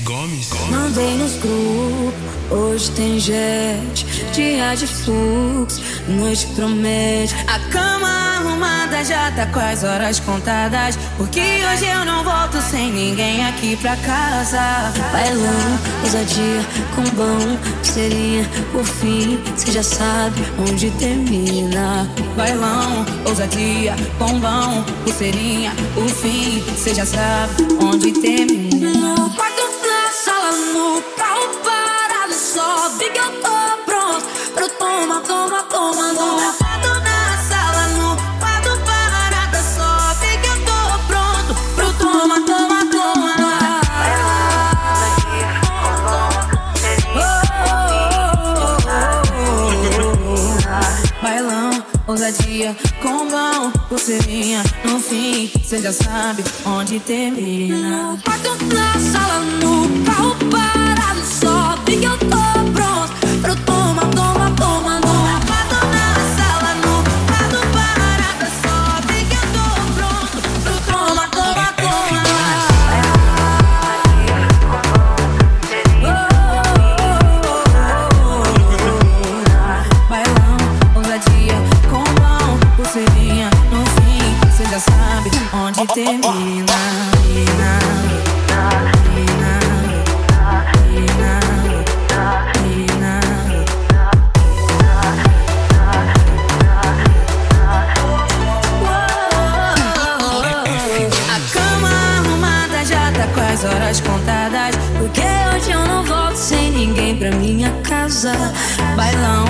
Gomes. Mandei nos grupos, hoje tem gente, dia de fluxo, noite promete. A cama arrumada já tá com as horas contadas. Porque hoje eu não volto sem ninguém aqui pra casa. Bailão, ousadia, com bom, seria o fim. Cê já sabe onde termina. Bailão, ousadia, bombão, pulseirinha, o fim. Cê já sabe onde termina. Toma. Bailão, ousadia, combão, pulseirinha No fim, cê já sabe onde termina No quarto, na sala, no carro parado contadas. Porque hoje eu não volto sem ninguém pra minha casa. Bailão,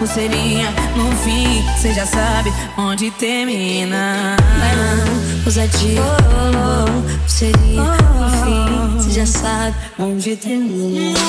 pulseirinha. No fim, cê já sabe onde termina. Bailão, ousadia, combão, pulseirinha. No fim, cê já sabe onde termina.